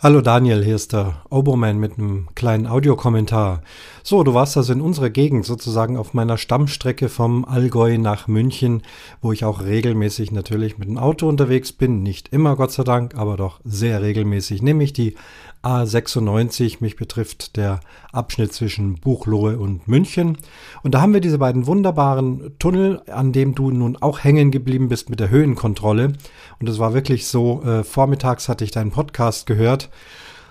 Hallo Daniel, hier ist der Oberman mit einem kleinen Audiokommentar. So, du warst also in unserer Gegend sozusagen auf meiner Stammstrecke vom Allgäu nach München, wo ich auch regelmäßig natürlich mit dem Auto unterwegs bin. Nicht immer, Gott sei Dank, aber doch sehr regelmäßig. Nämlich die A96. Mich betrifft der Abschnitt zwischen Buchloe und München. Und da haben wir diese beiden wunderbaren Tunnel, an dem du nun auch hängen geblieben bist mit der Höhenkontrolle. Und es war wirklich so, äh, vormittags hatte ich deinen Podcast gehört.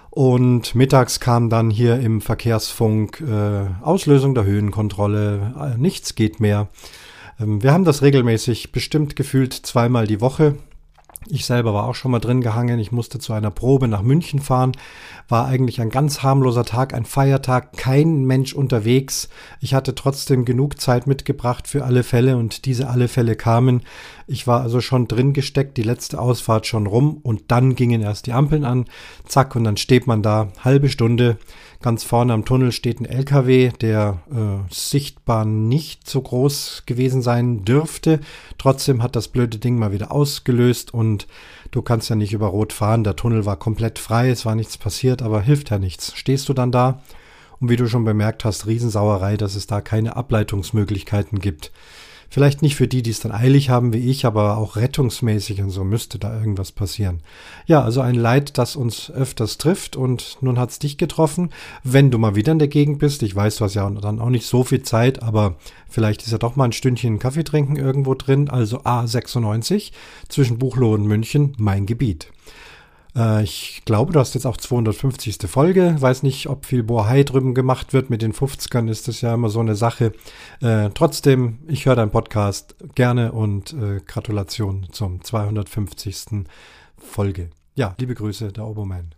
Und mittags kam dann hier im Verkehrsfunk äh, Auslösung der Höhenkontrolle. Äh, nichts geht mehr. Ähm, wir haben das regelmäßig bestimmt gefühlt zweimal die Woche. Ich selber war auch schon mal drin gehangen. Ich musste zu einer Probe nach München fahren. War eigentlich ein ganz harmloser Tag, ein Feiertag, kein Mensch unterwegs. Ich hatte trotzdem genug Zeit mitgebracht für alle Fälle und diese alle Fälle kamen. Ich war also schon drin gesteckt, die letzte Ausfahrt schon rum und dann gingen erst die Ampeln an. Zack, und dann steht man da, halbe Stunde. Ganz vorne am Tunnel steht ein LKW, der äh, sichtbar nicht so groß gewesen sein dürfte. Trotzdem hat das blöde Ding mal wieder ausgelöst und du kannst ja nicht über Rot fahren. Der Tunnel war komplett frei, es war nichts passiert, aber hilft ja nichts. Stehst du dann da und wie du schon bemerkt hast, Riesensauerei, dass es da keine Ableitungsmöglichkeiten gibt. Vielleicht nicht für die, die es dann eilig haben wie ich, aber auch rettungsmäßig und so müsste da irgendwas passieren. Ja, also ein Leid, das uns öfters trifft und nun hat's dich getroffen. Wenn du mal wieder in der Gegend bist, ich weiß, du hast ja dann auch nicht so viel Zeit, aber vielleicht ist ja doch mal ein Stündchen Kaffee trinken irgendwo drin, also A96 zwischen Buchloh und München, mein Gebiet. Äh, ich glaube, du hast jetzt auch 250. Folge. Weiß nicht, ob viel Bohai drüben gemacht wird. Mit den 50ern ist das ja immer so eine Sache. Äh, trotzdem, ich höre deinen Podcast gerne und äh, Gratulation zum 250. Folge. Ja, liebe Grüße, der Obermann.